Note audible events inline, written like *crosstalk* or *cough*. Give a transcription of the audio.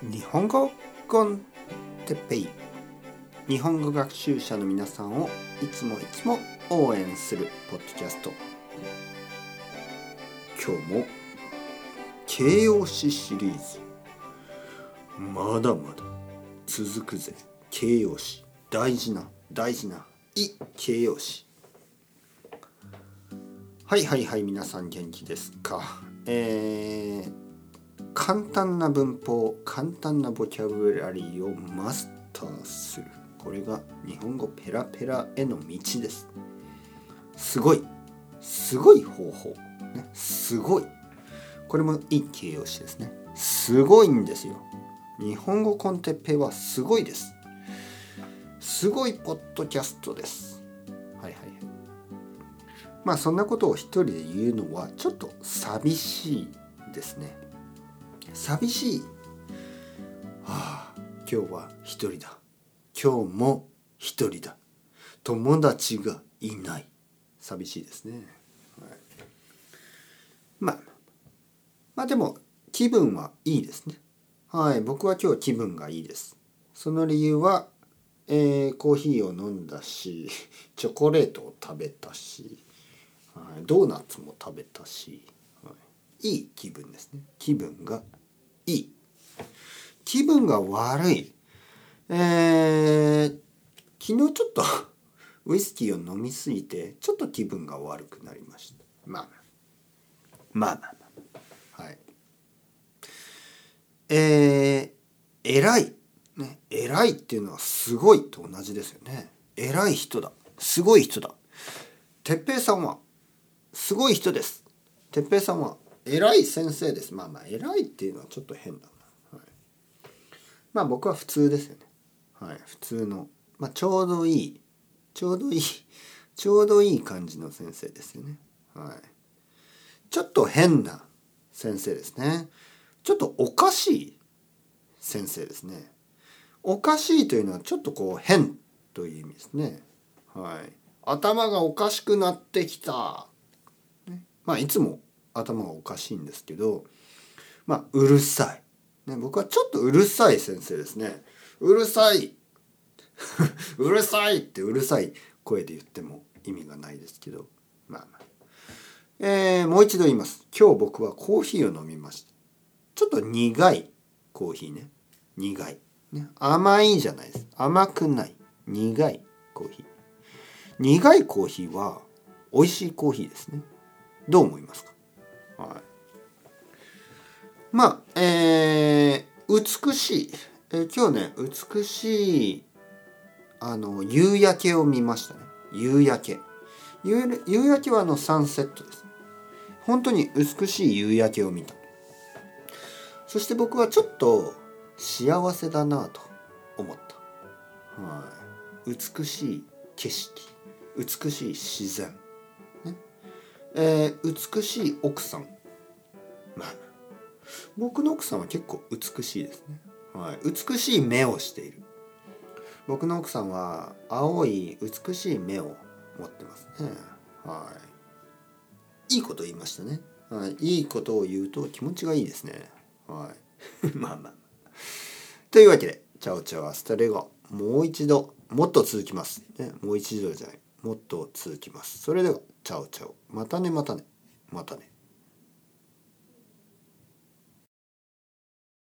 日本語コンテッペイ。日本語学習者の皆さんをいつもいつも応援するポッドキャスト。今日も形容詞シリーズ。まだまだ続くぜ。形容詞。大事な大事ない形容詞。はいはいはい皆さん元気ですか？えー、簡単な文法簡単なボキャブラリーをマスターする。これが日本語ペラペラへの道です。すごい。すごい方法、ね、すごい。これもいい形容詞ですね。すごいんですよ。日本語コンテッペはすごいです。すごいポッドキャストです。はいはいまあそんなことを一人で言うのはちょっと寂しいですね。寂しい。はあ今日は一人だ。今日も一人だ。友達がいない。寂しいですね、はい、まあまあでも気分はいいですね。はい僕は今日気分がいいです。その理由はえー、コーヒーを飲んだし *laughs* チョコレートを食べたし、はい、ドーナツも食べたし、はい、いい気分ですね。気分が気分が悪い。えー、昨日ちょっと *laughs* ウイスキーを飲みすぎてちょっと気分が悪くなりました。まあまあまあまあはい。えー、偉い。ね偉いっていうのはすごいと同じですよね。偉い人だ。すごい人だ。哲平さんはすごい人です。哲平さんは偉い先生です。まあまあ偉いっていうのはちょっと変だな、まあ僕は普通ですよね。はい。普通の。まあちょうどいい。ちょうどいい。*laughs* ちょうどいい感じの先生ですよね。はい。ちょっと変な先生ですね。ちょっとおかしい先生ですね。おかしいというのはちょっとこう変という意味ですね。はい。頭がおかしくなってきた。ね、まあいつも頭がおかしいんですけど、まあうるさい。ね、僕はちょっとうるさい先生ですね。うるさい *laughs* うるさいってうるさい声で言っても意味がないですけど、まあまあ。えー、もう一度言います。今日僕はコーヒーを飲みました。ちょっと苦いコーヒーね。苦い。ね、甘いじゃないです甘くない苦いコーヒー苦いコーヒーは美味しいコーヒーですねどう思いますか？はいまあえー、美しい、えー、今日ね美しいあの夕焼けを見ましたね。夕焼け。夕焼けはあのサンセットです。本当に美しい夕焼けを見た。そして僕はちょっと幸せだなと思った、はい、美しい景色。美しい自然、ね。えー、美しい奥さん。まあ僕の奥さんは結構美しいですね、はい、美しい目をしている僕の奥さんは青い美しい目を持ってますねはいいいこと言いましたね、はい、いいことを言うと気持ちがいいですねはい *laughs* まあまあというわけで、 chao chao hasta luego。もう一度、もっと続きます。ね、もう一度じゃない。もっと続きます。それでは、チャオチャオ。またね、またね。またね。